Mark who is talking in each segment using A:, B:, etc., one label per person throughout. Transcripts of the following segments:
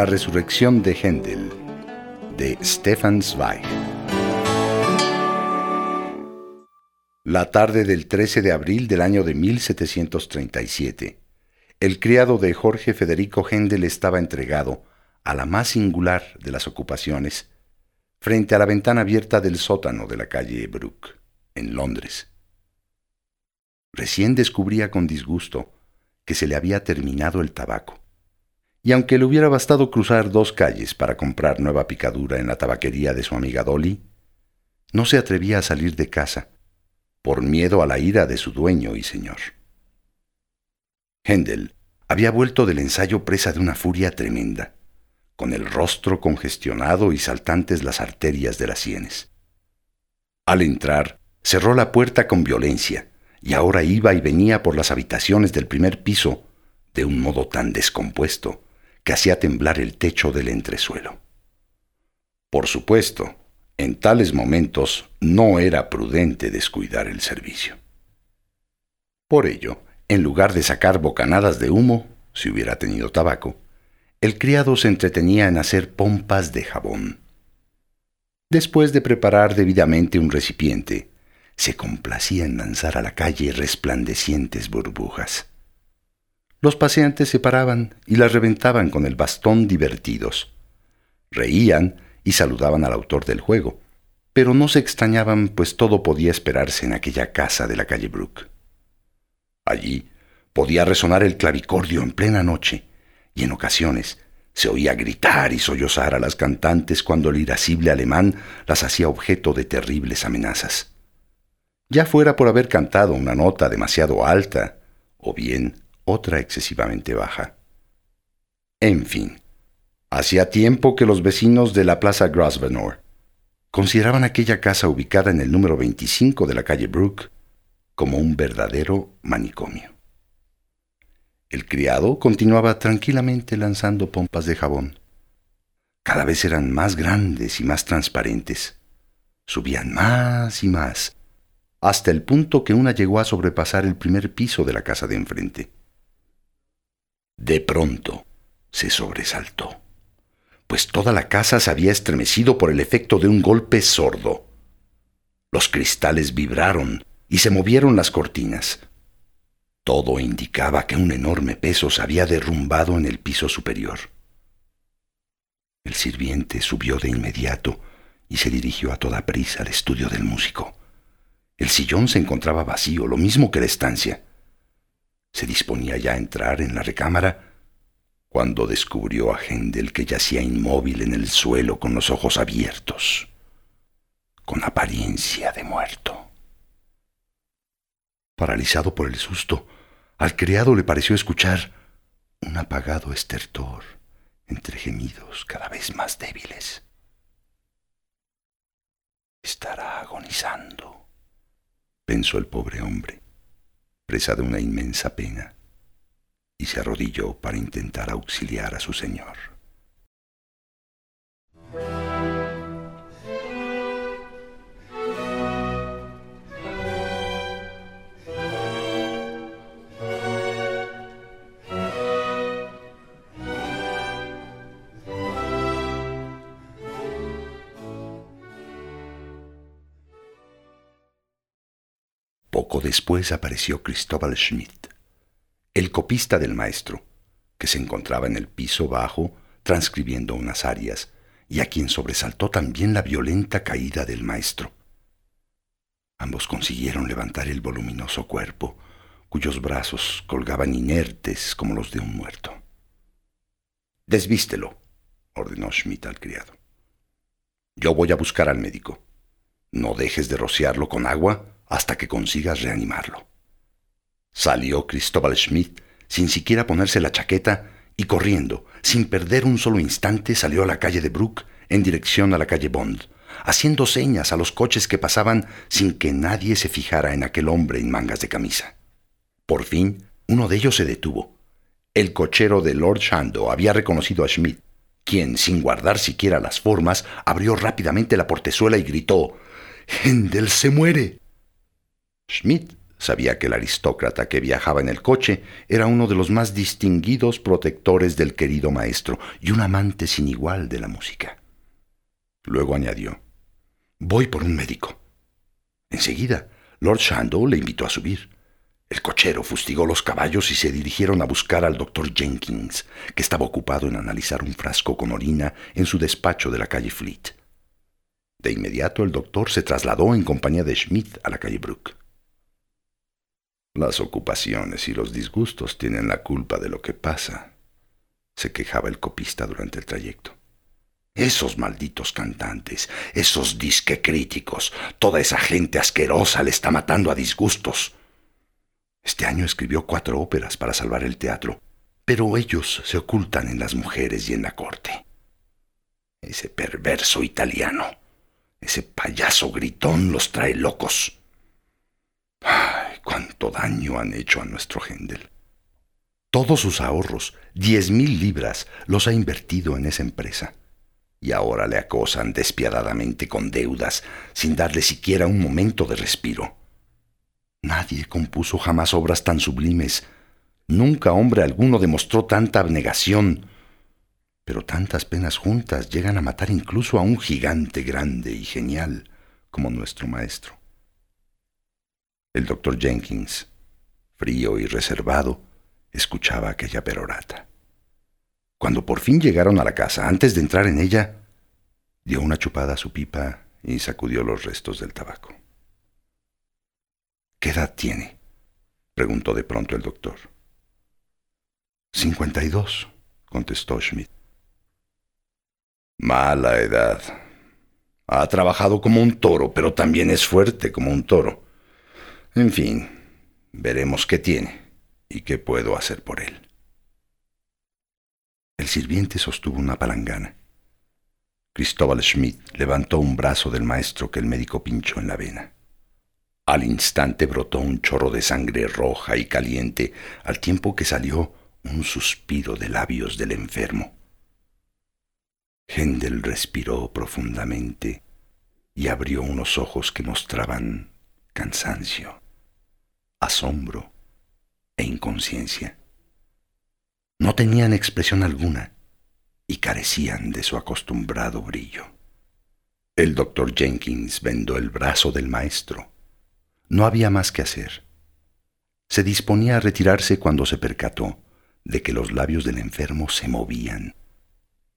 A: La resurrección de Händel, de Stefan Zweig. La tarde del 13 de abril del año de 1737, el criado de Jorge Federico Händel estaba entregado a la más singular de las ocupaciones frente a la ventana abierta del sótano de la calle Brook, en Londres. Recién descubría con disgusto que se le había terminado el tabaco y aunque le hubiera bastado cruzar dos calles para comprar nueva picadura en la tabaquería de su amiga Dolly, no se atrevía a salir de casa, por miedo a la ira de su dueño y señor. Händel había vuelto del ensayo presa de una furia tremenda, con el rostro congestionado y saltantes las arterias de las sienes. Al entrar, cerró la puerta con violencia, y ahora iba y venía por las habitaciones del primer piso de un modo tan descompuesto hacía temblar el techo del entresuelo. Por supuesto, en tales momentos no era prudente descuidar el servicio. Por ello, en lugar de sacar bocanadas de humo, si hubiera tenido tabaco, el criado se entretenía en hacer pompas de jabón. Después de preparar debidamente un recipiente, se complacía en lanzar a la calle resplandecientes burbujas. Los paseantes se paraban y las reventaban con el bastón divertidos. Reían y saludaban al autor del juego, pero no se extrañaban pues todo podía esperarse en aquella casa de la calle Brook. Allí podía resonar el clavicordio en plena noche, y en ocasiones se oía gritar y sollozar a las cantantes cuando el irascible alemán las hacía objeto de terribles amenazas. Ya fuera por haber cantado una nota demasiado alta, o bien otra excesivamente baja. En fin, hacía tiempo que los vecinos de la Plaza Grosvenor consideraban aquella casa ubicada en el número 25 de la calle Brook como un verdadero manicomio. El criado continuaba tranquilamente lanzando pompas de jabón. Cada vez eran más grandes y más transparentes. Subían más y más, hasta el punto que una llegó a sobrepasar el primer piso de la casa de enfrente. De pronto se sobresaltó, pues toda la casa se había estremecido por el efecto de un golpe sordo. Los cristales vibraron y se movieron las cortinas. Todo indicaba que un enorme peso se había derrumbado en el piso superior. El sirviente subió de inmediato y se dirigió a toda prisa al estudio del músico. El sillón se encontraba vacío, lo mismo que la estancia. Se disponía ya a entrar en la recámara cuando descubrió a Hendel que yacía inmóvil en el suelo con los ojos abiertos, con apariencia de muerto. Paralizado por el susto, al criado le pareció escuchar un apagado estertor entre gemidos cada vez más débiles. Estará agonizando, pensó el pobre hombre presa de una inmensa pena, y se arrodilló para intentar auxiliar a su señor. Después apareció Cristóbal Schmidt, el copista del maestro, que se encontraba en el piso bajo transcribiendo unas arias y a quien sobresaltó también la violenta caída del maestro. Ambos consiguieron levantar el voluminoso cuerpo, cuyos brazos colgaban inertes como los de un muerto. Desvístelo, ordenó Schmidt al criado. Yo voy a buscar al médico. No dejes de rociarlo con agua hasta que consigas reanimarlo. Salió Cristóbal Schmidt sin siquiera ponerse la chaqueta y corriendo, sin perder un solo instante, salió a la calle de Brook en dirección a la calle Bond, haciendo señas a los coches que pasaban sin que nadie se fijara en aquel hombre en mangas de camisa. Por fin, uno de ellos se detuvo. El cochero de Lord Shando había reconocido a Schmidt, quien, sin guardar siquiera las formas, abrió rápidamente la portezuela y gritó Hendel se muere. Schmidt sabía que el aristócrata que viajaba en el coche era uno de los más distinguidos protectores del querido maestro y un amante sin igual de la música. Luego añadió, Voy por un médico. Enseguida, Lord Shandow le invitó a subir. El cochero fustigó los caballos y se dirigieron a buscar al doctor Jenkins, que estaba ocupado en analizar un frasco con orina en su despacho de la calle Fleet. De inmediato el doctor se trasladó en compañía de Schmidt a la calle Brook. Las ocupaciones y los disgustos tienen la culpa de lo que pasa, se quejaba el copista durante el trayecto. Esos malditos cantantes, esos disque críticos, toda esa gente asquerosa le está matando a disgustos. Este año escribió cuatro óperas para salvar el teatro, pero ellos se ocultan en las mujeres y en la corte. Ese perverso italiano, ese payaso gritón los trae locos. ¡Ay, cuánto daño han hecho a nuestro Hendel! Todos sus ahorros, diez mil libras, los ha invertido en esa empresa y ahora le acosan despiadadamente con deudas, sin darle siquiera un momento de respiro. Nadie compuso jamás obras tan sublimes. Nunca hombre alguno demostró tanta abnegación. Pero tantas penas juntas llegan a matar incluso a un gigante grande y genial como nuestro maestro. El doctor Jenkins, frío y reservado, escuchaba aquella perorata. Cuando por fin llegaron a la casa, antes de entrar en ella, dio una chupada a su pipa y sacudió los restos del tabaco. ¿Qué edad tiene? preguntó de pronto el doctor. Cincuenta y dos, contestó Schmidt. Mala edad. Ha trabajado como un toro, pero también es fuerte como un toro. En fin, veremos qué tiene y qué puedo hacer por él. El sirviente sostuvo una palangana. Cristóbal Schmidt levantó un brazo del maestro que el médico pinchó en la vena. Al instante brotó un chorro de sangre roja y caliente, al tiempo que salió un suspiro de labios del enfermo. Hendel respiró profundamente y abrió unos ojos que mostraban cansancio, asombro e inconsciencia no tenían expresión alguna y carecían de su acostumbrado brillo. El doctor Jenkins vendó el brazo del maestro. No había más que hacer. Se disponía a retirarse cuando se percató de que los labios del enfermo se movían.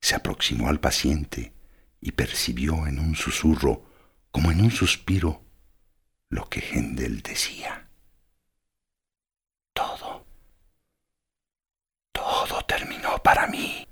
A: Se aproximó al paciente y percibió en un susurro, como en un suspiro, lo que Hendel decía. Todo todo terminó para mí.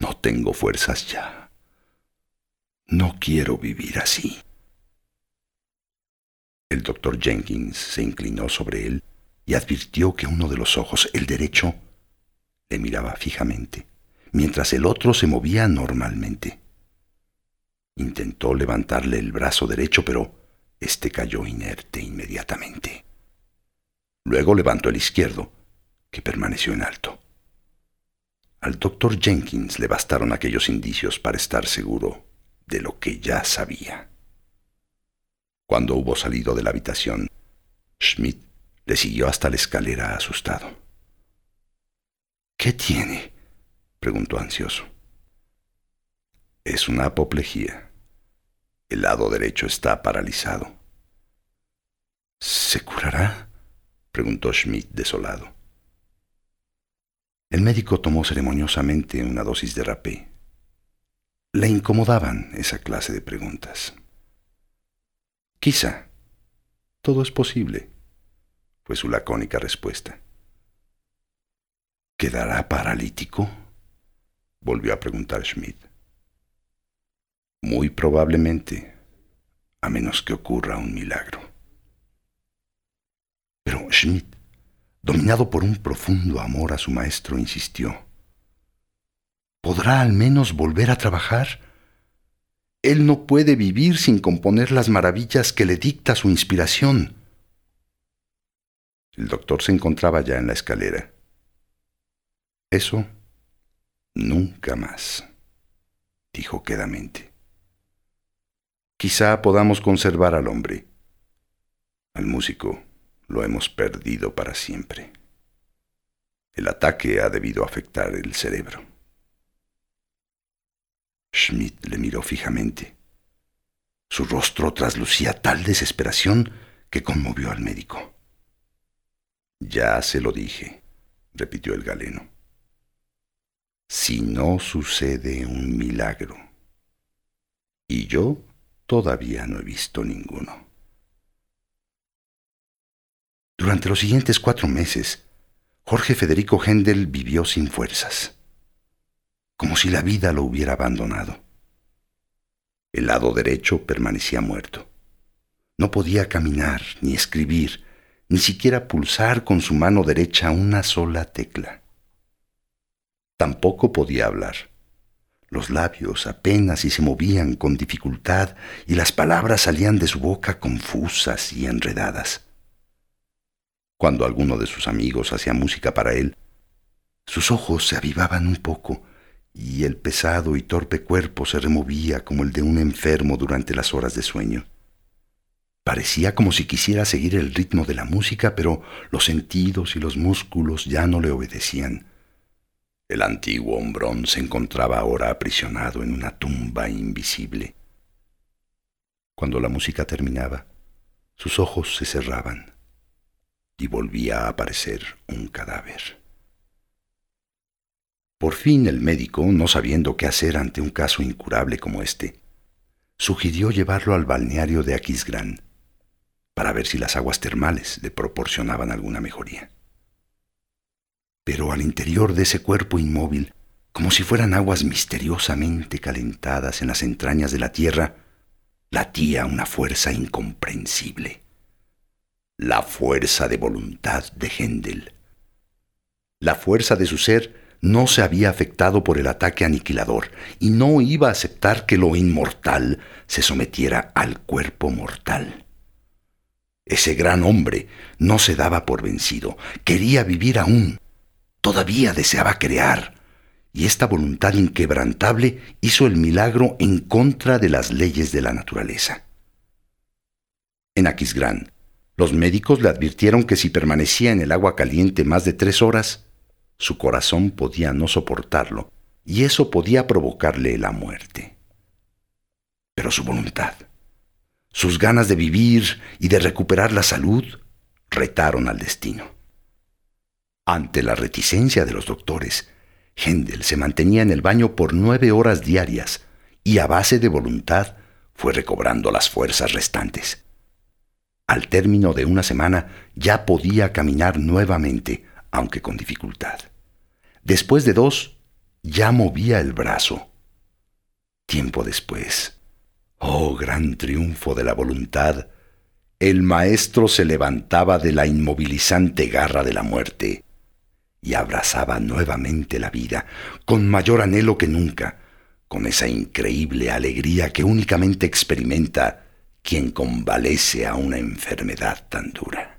A: No tengo fuerzas ya. No quiero vivir así. El doctor Jenkins se inclinó sobre él y advirtió que uno de los ojos, el derecho, le miraba fijamente, mientras el otro se movía normalmente. Intentó levantarle el brazo derecho, pero éste cayó inerte inmediatamente. Luego levantó el izquierdo, que permaneció en alto. Al doctor Jenkins le bastaron aquellos indicios para estar seguro de lo que ya sabía. Cuando hubo salido de la habitación, Schmidt le siguió hasta la escalera asustado. ¿Qué tiene? preguntó ansioso. Es una apoplejía. El lado derecho está paralizado. ¿Se curará? preguntó Schmidt desolado. El médico tomó ceremoniosamente una dosis de rapé. Le incomodaban esa clase de preguntas. Quizá. Todo es posible, fue su lacónica respuesta. ¿Quedará paralítico? volvió a preguntar Schmidt. Muy probablemente, a menos que ocurra un milagro. Pero, Schmidt, dominado por un profundo amor a su maestro, insistió. ¿Podrá al menos volver a trabajar? Él no puede vivir sin componer las maravillas que le dicta su inspiración. El doctor se encontraba ya en la escalera. Eso nunca más, dijo quedamente. Quizá podamos conservar al hombre. Al músico lo hemos perdido para siempre. El ataque ha debido afectar el cerebro. Schmidt le miró fijamente. Su rostro traslucía tal desesperación que conmovió al médico. Ya se lo dije, repitió el galeno. Si no sucede un milagro. Y yo todavía no he visto ninguno. Durante los siguientes cuatro meses, Jorge Federico Händel vivió sin fuerzas como si la vida lo hubiera abandonado. El lado derecho permanecía muerto. No podía caminar, ni escribir, ni siquiera pulsar con su mano derecha una sola tecla. Tampoco podía hablar. Los labios apenas si se movían con dificultad y las palabras salían de su boca confusas y enredadas. Cuando alguno de sus amigos hacía música para él, sus ojos se avivaban un poco y el pesado y torpe cuerpo se removía como el de un enfermo durante las horas de sueño. Parecía como si quisiera seguir el ritmo de la música, pero los sentidos y los músculos ya no le obedecían. El antiguo hombrón se encontraba ahora aprisionado en una tumba invisible. Cuando la música terminaba, sus ojos se cerraban y volvía a aparecer un cadáver. Por fin el médico, no sabiendo qué hacer ante un caso incurable como este, sugirió llevarlo al balneario de Aquisgrán para ver si las aguas termales le proporcionaban alguna mejoría. Pero al interior de ese cuerpo inmóvil, como si fueran aguas misteriosamente calentadas en las entrañas de la tierra, latía una fuerza incomprensible. La fuerza de voluntad de Händel. La fuerza de su ser no se había afectado por el ataque aniquilador y no iba a aceptar que lo inmortal se sometiera al cuerpo mortal. Ese gran hombre no se daba por vencido, quería vivir aún, todavía deseaba crear, y esta voluntad inquebrantable hizo el milagro en contra de las leyes de la naturaleza. En Aquisgrán, los médicos le advirtieron que si permanecía en el agua caliente más de tres horas, su corazón podía no soportarlo y eso podía provocarle la muerte. Pero su voluntad, sus ganas de vivir y de recuperar la salud, retaron al destino. Ante la reticencia de los doctores, Händel se mantenía en el baño por nueve horas diarias y a base de voluntad fue recobrando las fuerzas restantes. Al término de una semana ya podía caminar nuevamente, aunque con dificultad. Después de dos, ya movía el brazo. Tiempo después, oh gran triunfo de la voluntad, el maestro se levantaba de la inmovilizante garra de la muerte y abrazaba nuevamente la vida, con mayor anhelo que nunca, con esa increíble alegría que únicamente experimenta quien convalece a una enfermedad tan dura.